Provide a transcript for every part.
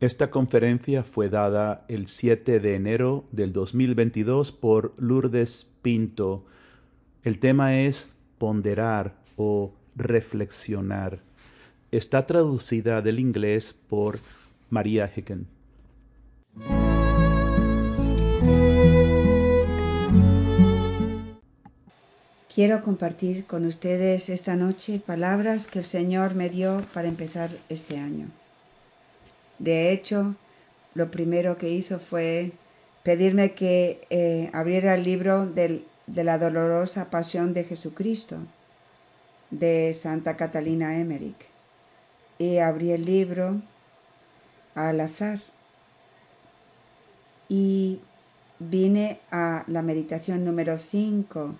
Esta conferencia fue dada el 7 de enero del 2022 por Lourdes Pinto. El tema es ponderar o reflexionar. Está traducida del inglés por María Hicken. Quiero compartir con ustedes esta noche palabras que el Señor me dio para empezar este año. De hecho, lo primero que hizo fue pedirme que eh, abriera el libro de la dolorosa pasión de Jesucristo de Santa Catalina Emmerich. Y abrí el libro al azar. Y vine a la meditación número 5,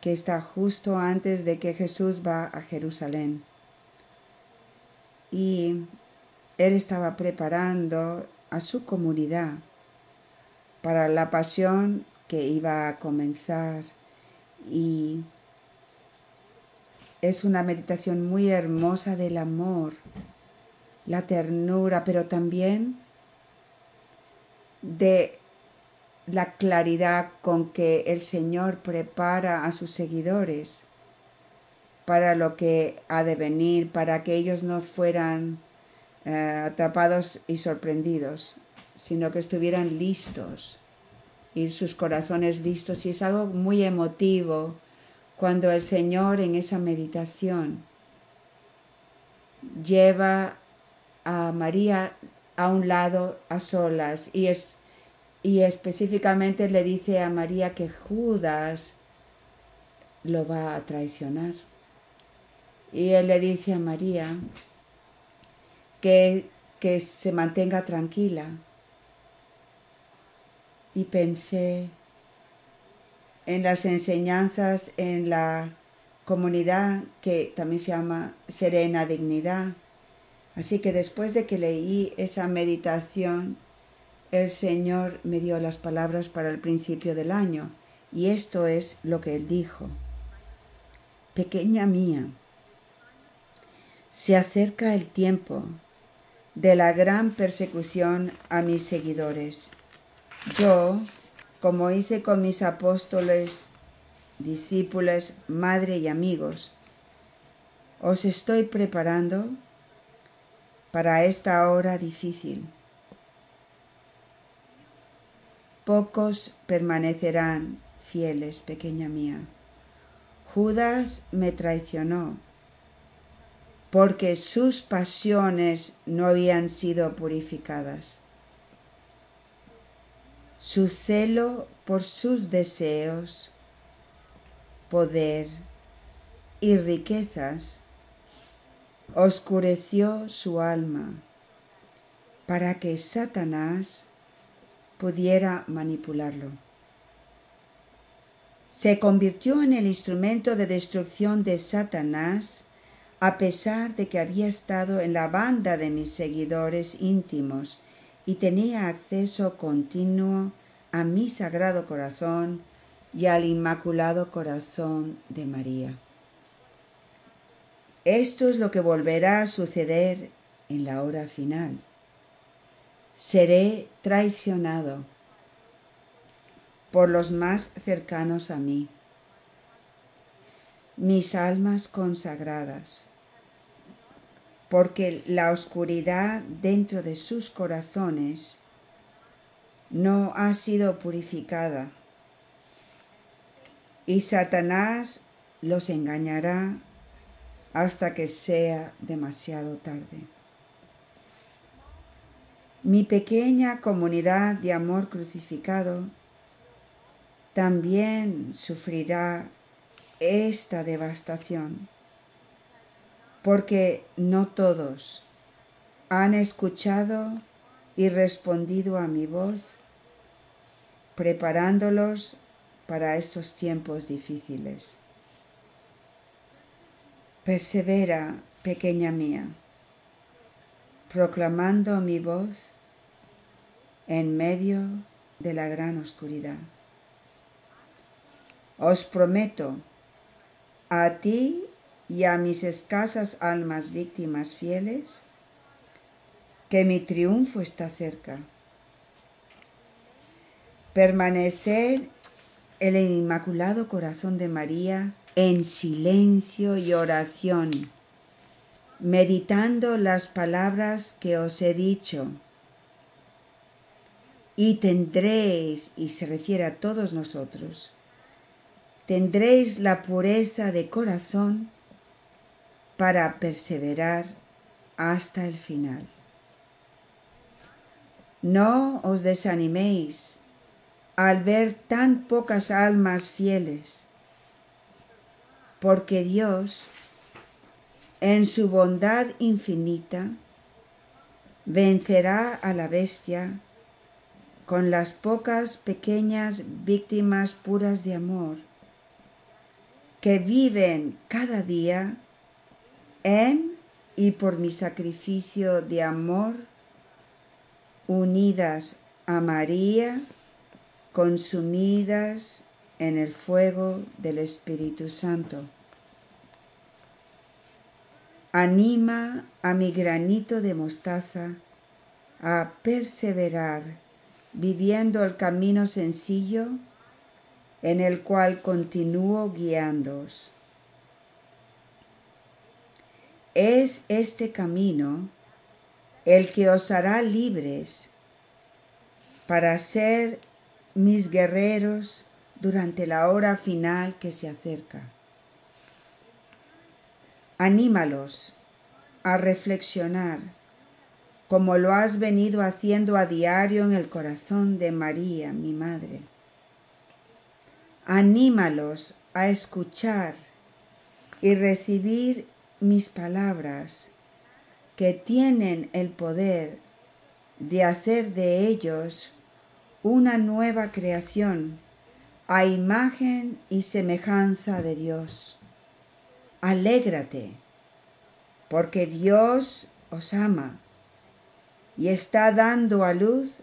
que está justo antes de que Jesús va a Jerusalén. Y él estaba preparando a su comunidad para la pasión que iba a comenzar. Y es una meditación muy hermosa del amor, la ternura, pero también de la claridad con que el Señor prepara a sus seguidores para lo que ha de venir, para que ellos no fueran eh, atrapados y sorprendidos, sino que estuvieran listos y sus corazones listos. Y es algo muy emotivo cuando el Señor en esa meditación lleva a María a un lado a solas y, y específicamente le dice a María que Judas lo va a traicionar. Y él le dice a María que, que se mantenga tranquila. Y pensé en las enseñanzas en la comunidad que también se llama Serena Dignidad. Así que después de que leí esa meditación, el Señor me dio las palabras para el principio del año, y esto es lo que Él dijo. Pequeña mía, se acerca el tiempo de la gran persecución a mis seguidores. Yo, como hice con mis apóstoles, discípulos, madre y amigos, os estoy preparando para esta hora difícil. Pocos permanecerán fieles, pequeña mía. Judas me traicionó porque sus pasiones no habían sido purificadas. Su celo por sus deseos, poder y riquezas oscureció su alma para que Satanás pudiera manipularlo. Se convirtió en el instrumento de destrucción de Satanás a pesar de que había estado en la banda de mis seguidores íntimos y tenía acceso continuo a mi sagrado corazón y al inmaculado corazón de María. Esto es lo que volverá a suceder en la hora final. Seré traicionado por los más cercanos a mí, mis almas consagradas porque la oscuridad dentro de sus corazones no ha sido purificada. Y Satanás los engañará hasta que sea demasiado tarde. Mi pequeña comunidad de amor crucificado también sufrirá esta devastación porque no todos han escuchado y respondido a mi voz, preparándolos para estos tiempos difíciles. Persevera, pequeña mía, proclamando mi voz en medio de la gran oscuridad. Os prometo a ti y a mis escasas almas víctimas fieles, que mi triunfo está cerca. Permanecer el Inmaculado Corazón de María en silencio y oración, meditando las palabras que os he dicho. Y tendréis, y se refiere a todos nosotros, tendréis la pureza de corazón para perseverar hasta el final. No os desaniméis al ver tan pocas almas fieles, porque Dios, en su bondad infinita, vencerá a la bestia con las pocas pequeñas víctimas puras de amor que viven cada día en y por mi sacrificio de amor, unidas a María, consumidas en el fuego del Espíritu Santo. Anima a mi granito de mostaza a perseverar viviendo el camino sencillo en el cual continúo guiándoos. Es este camino el que os hará libres para ser mis guerreros durante la hora final que se acerca. Anímalos a reflexionar como lo has venido haciendo a diario en el corazón de María, mi Madre. Anímalos a escuchar y recibir mis palabras que tienen el poder de hacer de ellos una nueva creación a imagen y semejanza de Dios. Alégrate, porque Dios os ama y está dando a luz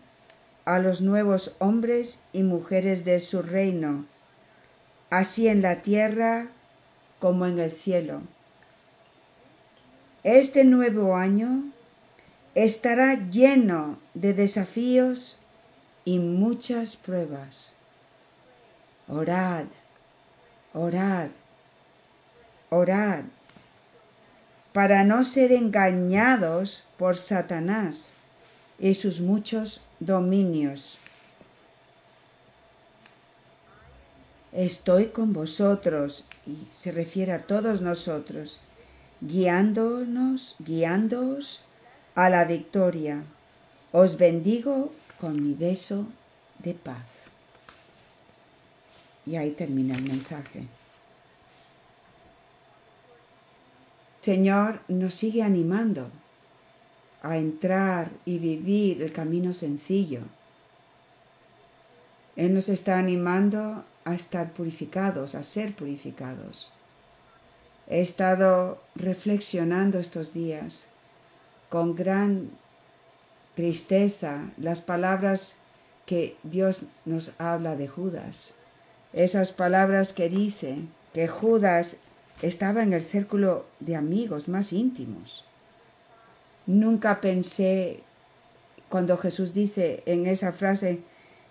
a los nuevos hombres y mujeres de su reino, así en la tierra como en el cielo. Este nuevo año estará lleno de desafíos y muchas pruebas. Orad, orad, orad, para no ser engañados por Satanás y sus muchos dominios. Estoy con vosotros, y se refiere a todos nosotros, guiándonos, guiándoos a la victoria. Os bendigo con mi beso de paz. Y ahí termina el mensaje. Señor nos sigue animando a entrar y vivir el camino sencillo. Él nos está animando a estar purificados, a ser purificados. He estado reflexionando estos días con gran tristeza las palabras que Dios nos habla de Judas. Esas palabras que dice que Judas estaba en el círculo de amigos más íntimos. Nunca pensé cuando Jesús dice en esa frase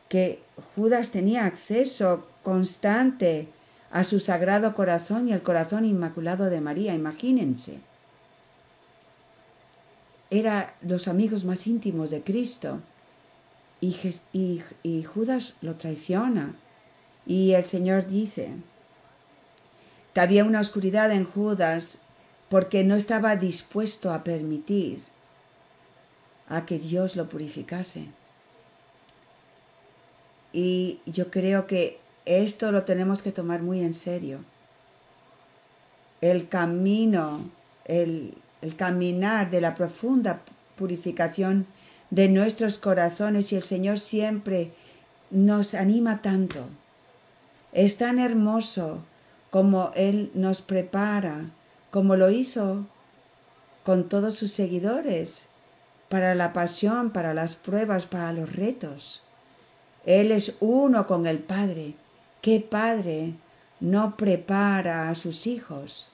que Judas tenía acceso constante a su sagrado corazón y el corazón inmaculado de María, imagínense era los amigos más íntimos de Cristo. Y, y, Judas lo traiciona. Y el Señor dice que había una oscuridad en Judas porque no estaba dispuesto a permitir a que Dios lo purificase. Y yo creo que esto lo tenemos que tomar muy en serio. El camino, el, el caminar de la profunda purificación de nuestros corazones y el Señor siempre nos anima tanto. Es tan hermoso como Él nos prepara, como lo hizo con todos sus seguidores, para la pasión, para las pruebas, para los retos. Él es uno con el Padre. ¿Qué Padre no prepara a sus hijos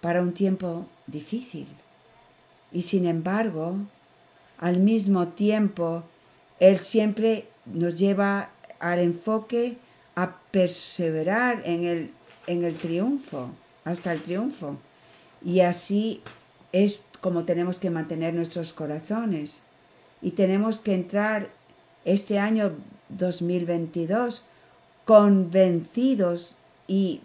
para un tiempo difícil. Y sin embargo, al mismo tiempo, Él siempre nos lleva al enfoque a perseverar en el, en el triunfo, hasta el triunfo. Y así es como tenemos que mantener nuestros corazones. Y tenemos que entrar este año 2022 convencidos y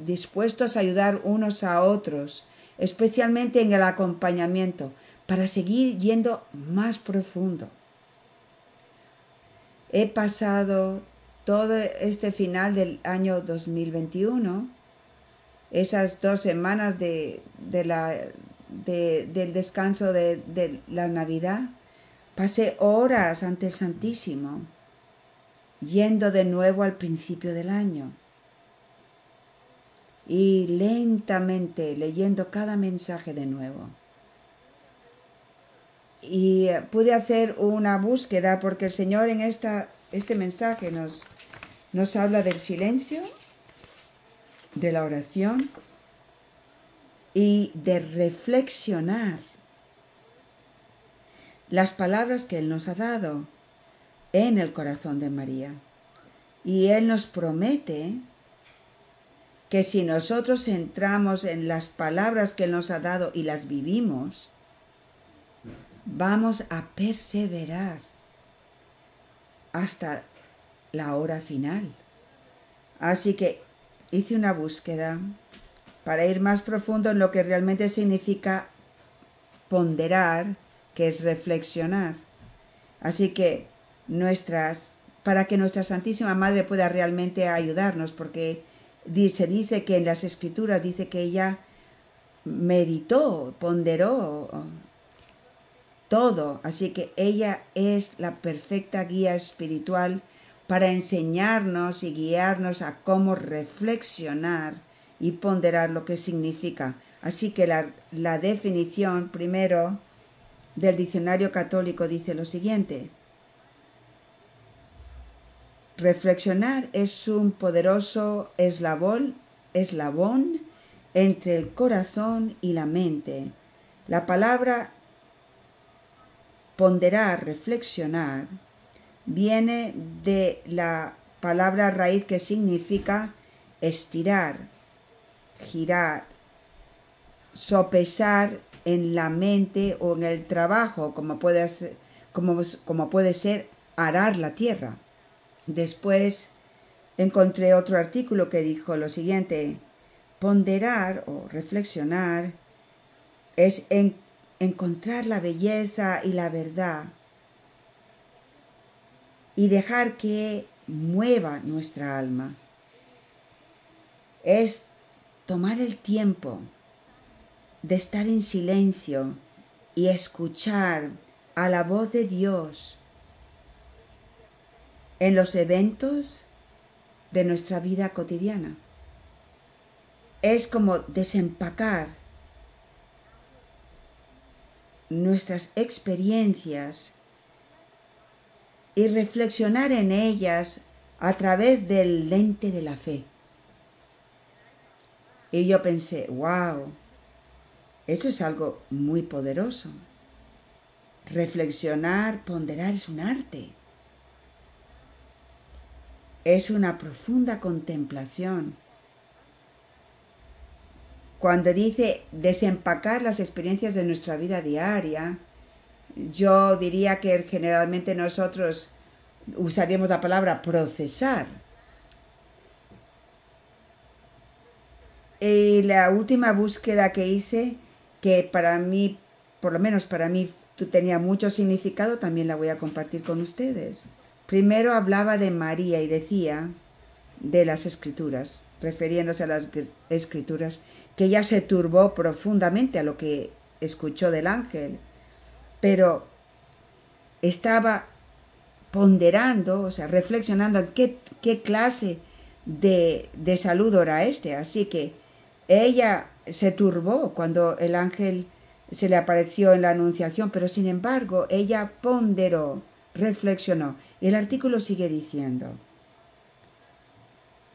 dispuestos a ayudar unos a otros, especialmente en el acompañamiento, para seguir yendo más profundo. He pasado todo este final del año 2021, esas dos semanas de, del descanso de, de la Navidad, pasé horas ante el Santísimo, yendo de nuevo al principio del año y lentamente leyendo cada mensaje de nuevo. Y eh, pude hacer una búsqueda porque el Señor en esta, este mensaje nos, nos habla del silencio, de la oración y de reflexionar las palabras que Él nos ha dado en el corazón de María. Y Él nos promete que si nosotros entramos en las palabras que Él nos ha dado y las vivimos, vamos a perseverar hasta la hora final. Así que hice una búsqueda para ir más profundo en lo que realmente significa ponderar, que es reflexionar. Así que nuestras, para que nuestra Santísima Madre pueda realmente ayudarnos, porque se dice que en las escrituras dice que ella meditó, ponderó todo, así que ella es la perfecta guía espiritual para enseñarnos y guiarnos a cómo reflexionar y ponderar lo que significa. Así que la, la definición primero del diccionario católico dice lo siguiente. Reflexionar es un poderoso eslabón, eslabón entre el corazón y la mente. La palabra ponderar, reflexionar, viene de la palabra raíz que significa estirar, girar, sopesar en la mente o en el trabajo, como puede como, como puede ser arar la tierra. Después encontré otro artículo que dijo lo siguiente, ponderar o reflexionar es encontrar la belleza y la verdad y dejar que mueva nuestra alma. Es tomar el tiempo de estar en silencio y escuchar a la voz de Dios en los eventos de nuestra vida cotidiana. Es como desempacar nuestras experiencias y reflexionar en ellas a través del lente de la fe. Y yo pensé, wow, eso es algo muy poderoso. Reflexionar, ponderar es un arte es una profunda contemplación. Cuando dice desempacar las experiencias de nuestra vida diaria, yo diría que generalmente nosotros usaríamos la palabra procesar. Y la última búsqueda que hice, que para mí, por lo menos para mí, tenía mucho significado, también la voy a compartir con ustedes. Primero hablaba de María y decía de las escrituras, refiriéndose a las escrituras, que ella se turbó profundamente a lo que escuchó del ángel, pero estaba ponderando, o sea, reflexionando en qué, qué clase de, de saludo era este. Así que ella se turbó cuando el ángel se le apareció en la anunciación, pero sin embargo ella ponderó, reflexionó el artículo sigue diciendo,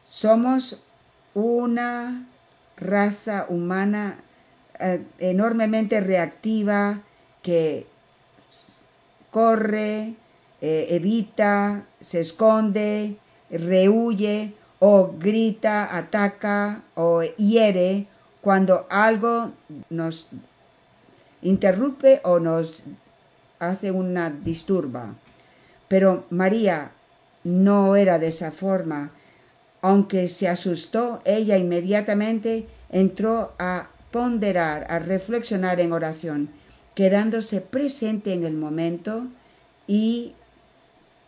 somos una raza humana eh, enormemente reactiva que corre, eh, evita, se esconde, rehuye o grita, ataca o hiere cuando algo nos interrumpe o nos hace una disturba. Pero María no era de esa forma. Aunque se asustó, ella inmediatamente entró a ponderar, a reflexionar en oración, quedándose presente en el momento y,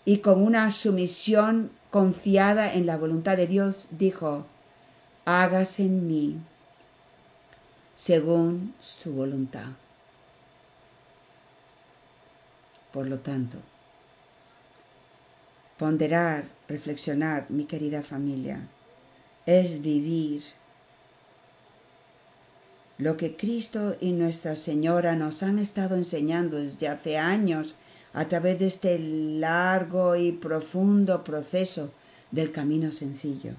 y con una sumisión confiada en la voluntad de Dios, dijo, hágase en mí según su voluntad. Por lo tanto, ponderar, reflexionar, mi querida familia, es vivir lo que Cristo y Nuestra Señora nos han estado enseñando desde hace años a través de este largo y profundo proceso del camino sencillo.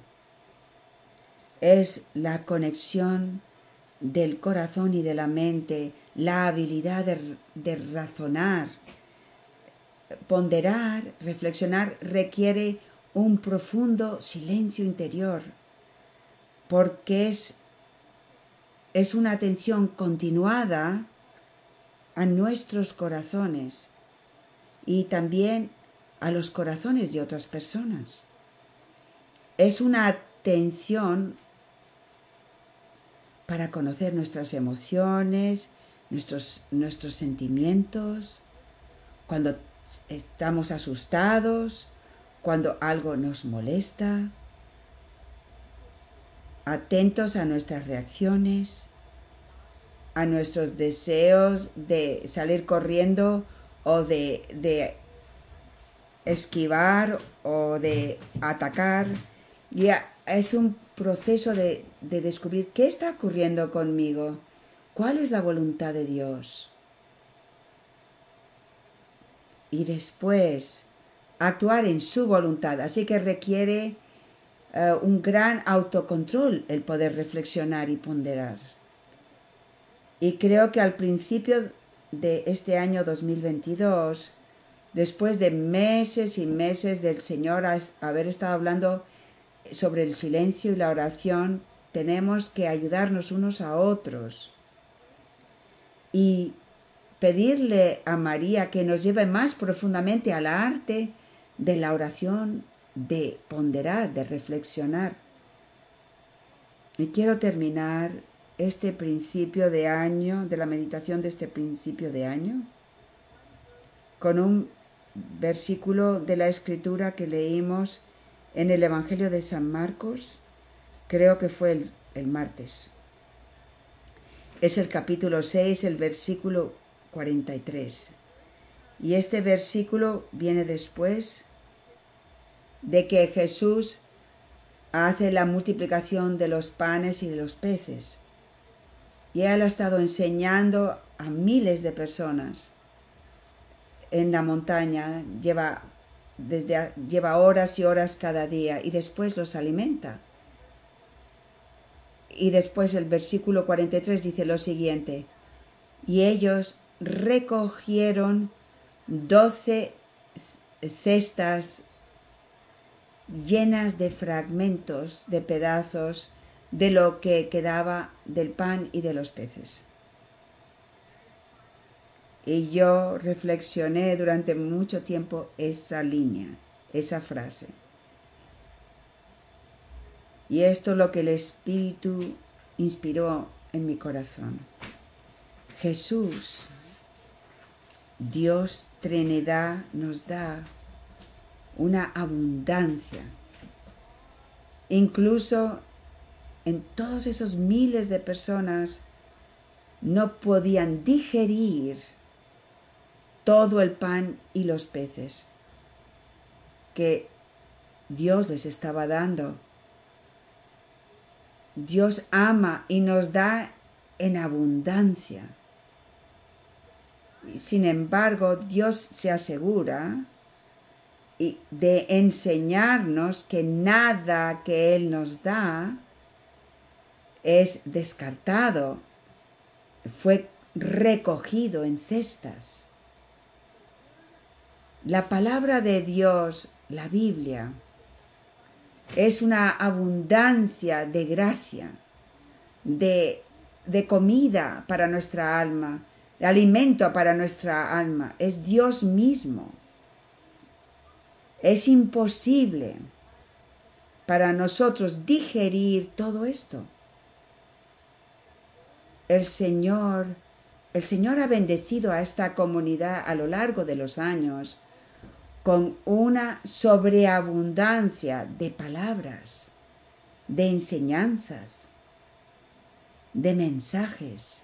Es la conexión del corazón y de la mente, la habilidad de, razonar, ponderar, reflexionar requiere un profundo silencio interior, porque es es una atención continuada a nuestros corazones y también a los corazones de otras personas. Es una atención para conocer nuestras emociones, nuestros, nuestros sentimientos, cuando estamos asustados, cuando algo nos molesta, atentos a nuestras reacciones, a nuestros deseos de salir corriendo o de, esquivar o de atacar. Y es un proceso de, de descubrir qué está ocurriendo conmigo, cuál es la voluntad de Dios. Y después actuar en su voluntad. Así que requiere eh, un gran autocontrol el poder reflexionar y ponderar. Y creo que al principio de este año 2022, después de meses y meses del Señor haber estado hablando sobre el silencio y la oración, tenemos que ayudarnos unos a otros y pedirle a María que nos lleve más profundamente al arte de la oración de ponderar, de reflexionar. Y quiero terminar este principio de año, de la meditación de este principio de año, con un versículo de la escritura que leímos en el Evangelio de San Marcos, creo que fue el, el martes. Es el capítulo 6, el versículo 43. Y este versículo viene después de que Jesús hace la multiplicación de los panes y de los peces. Y él ha estado enseñando a miles de personas en la montaña, lleva, desde, lleva horas y horas cada día y después los alimenta. Y después el versículo 43 dice lo siguiente, y ellos recogieron doce cestas llenas de fragmentos, de pedazos, de lo que quedaba del pan y de los peces. Y yo reflexioné durante mucho tiempo esa línea, esa frase. Y esto es lo que el Espíritu inspiró en mi corazón. Jesús, Dios Trinidad, nos da una abundancia. Incluso en todos esos miles de personas no podían digerir todo el pan y los peces que Dios les estaba dando. Dios ama y nos da en abundancia. Sin embargo, Dios se asegura de enseñarnos que nada que Él nos da es descartado, fue recogido en cestas. La palabra de Dios, la Biblia, es una abundancia de gracia, de, de comida para nuestra alma, alimento para nuestra alma. Es Dios mismo. Es imposible para nosotros digerir todo esto. El Señor, el Señor ha bendecido a esta comunidad a lo largo de los años con una sobreabundancia de palabras, de enseñanzas, de mensajes.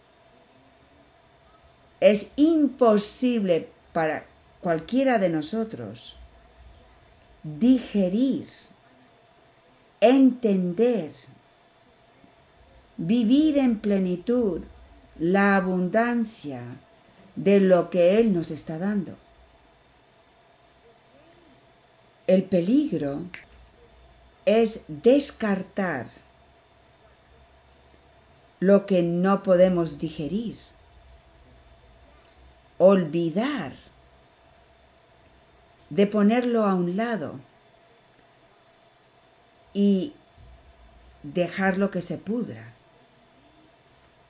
Es imposible para cualquiera de nosotros digerir, entender, vivir en plenitud la abundancia de lo que Él nos está dando. El peligro es descartar lo que no podemos digerir, olvidar de ponerlo a un lado y dejarlo que se pudra.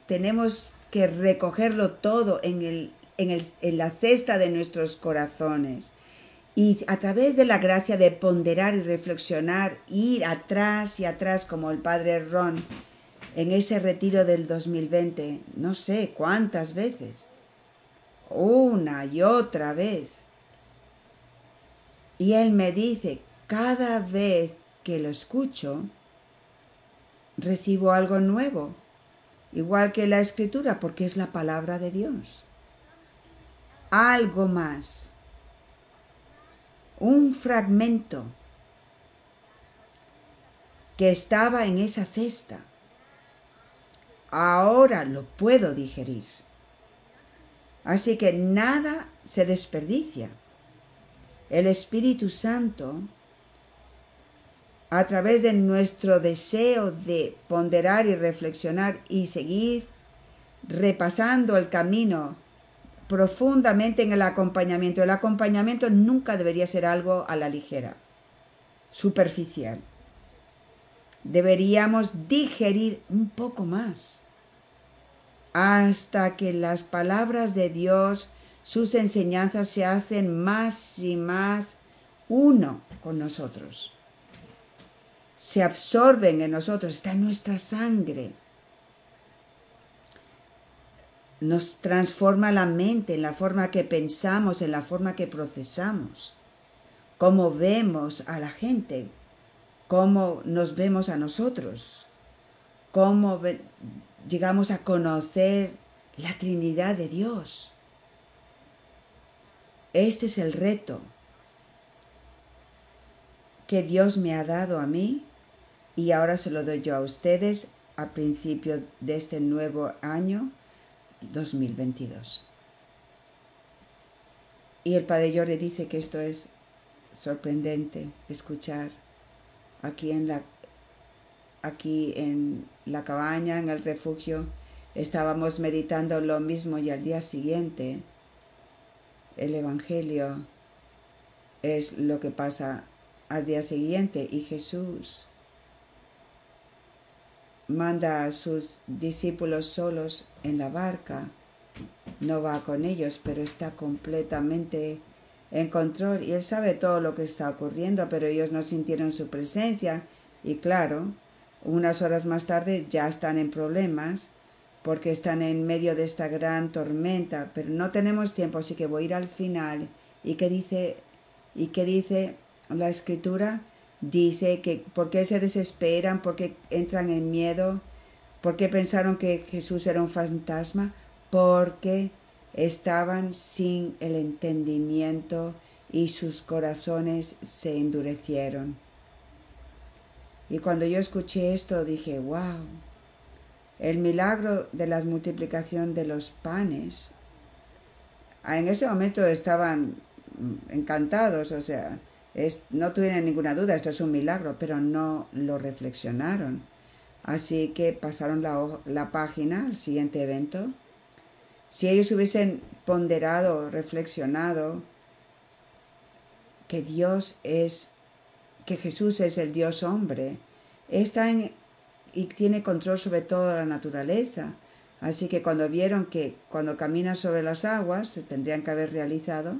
Tenemos que recogerlo todo en, el, en, el, en la cesta de nuestros corazones y a través de la gracia de ponderar y reflexionar, ir atrás y atrás como el padre Ron en ese retiro del 2020, no sé cuántas veces, una y otra vez. Y él me dice, cada vez que lo escucho, recibo algo nuevo, igual que la escritura, porque es la palabra de Dios. Algo más un fragmento que estaba en esa cesta. Ahora lo puedo digerir. Así que nada se desperdicia. El Espíritu Santo, a través de nuestro deseo de ponderar y reflexionar y seguir repasando el camino profundamente en el acompañamiento. El acompañamiento nunca debería ser algo a la ligera, superficial. Deberíamos digerir un poco más hasta que las palabras de Dios, sus enseñanzas se hacen más y más uno con nosotros. Se absorben en nosotros, está en nuestra sangre nos transforma la mente, en la forma que pensamos, en la forma que procesamos, cómo vemos a la gente, cómo nos vemos a nosotros, cómo llegamos a conocer la Trinidad de Dios. Este es el reto que Dios me ha dado a mí y ahora se lo doy yo a ustedes a principio de este nuevo año 2022. Y el padre Jordi dice que esto es sorprendente escuchar aquí en la aquí en la cabaña, en el refugio, estábamos meditando lo mismo y al día siguiente el Evangelio es lo que pasa al día siguiente y Jesús manda a sus discípulos solos en la barca. No va con ellos, pero está completamente en control y él sabe todo lo que está ocurriendo, pero ellos no sintieron su presencia y claro, unas horas más tarde ya están en problemas porque están en medio de esta gran tormenta, pero no tenemos tiempo, así que voy a ir al final. ¿Y qué dice, y qué dice la escritura? dice que por qué se desesperan, por qué entran en miedo, por qué pensaron que Jesús era un fantasma, porque estaban sin el entendimiento y sus corazones se endurecieron. Y cuando yo escuché esto dije, wow, el milagro de la multiplicación de los panes. En ese momento estaban encantados, o sea, no tuvieron ninguna duda, esto es un milagro, pero no lo reflexionaron. Así que pasaron la, la página al siguiente evento. Si ellos hubiesen ponderado, reflexionado que Dios es, que Jesús es el Dios hombre. Está en, y tiene control sobre toda la naturaleza. Así que cuando vieron que cuando camina sobre las aguas se tendrían que haber realizado,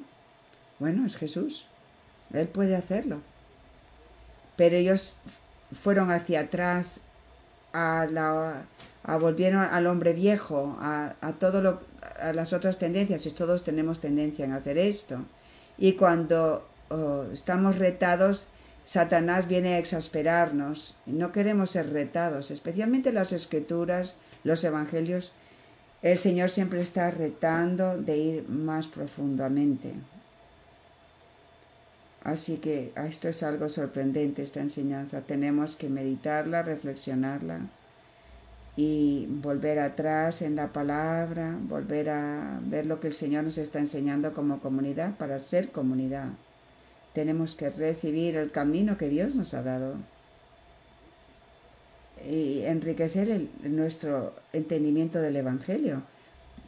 bueno, es Jesús. Él puede hacerlo. Pero ellos fueron hacia atrás, a la, a volvieron al hombre viejo, a, a todo lo, a las otras tendencias, y todos tenemos tendencia en hacer esto. Y cuando oh, estamos retados, Satanás viene a exasperarnos. No queremos ser retados, especialmente las escrituras, los evangelios. El Señor siempre está retando de ir más profundamente. Así que esto es algo sorprendente, esta enseñanza. Tenemos que meditarla, reflexionarla y volver atrás en la palabra, volver a ver lo que el Señor nos está enseñando como comunidad para ser comunidad. Tenemos que recibir el camino que Dios nos ha dado. Y enriquecer nuestro entendimiento del Evangelio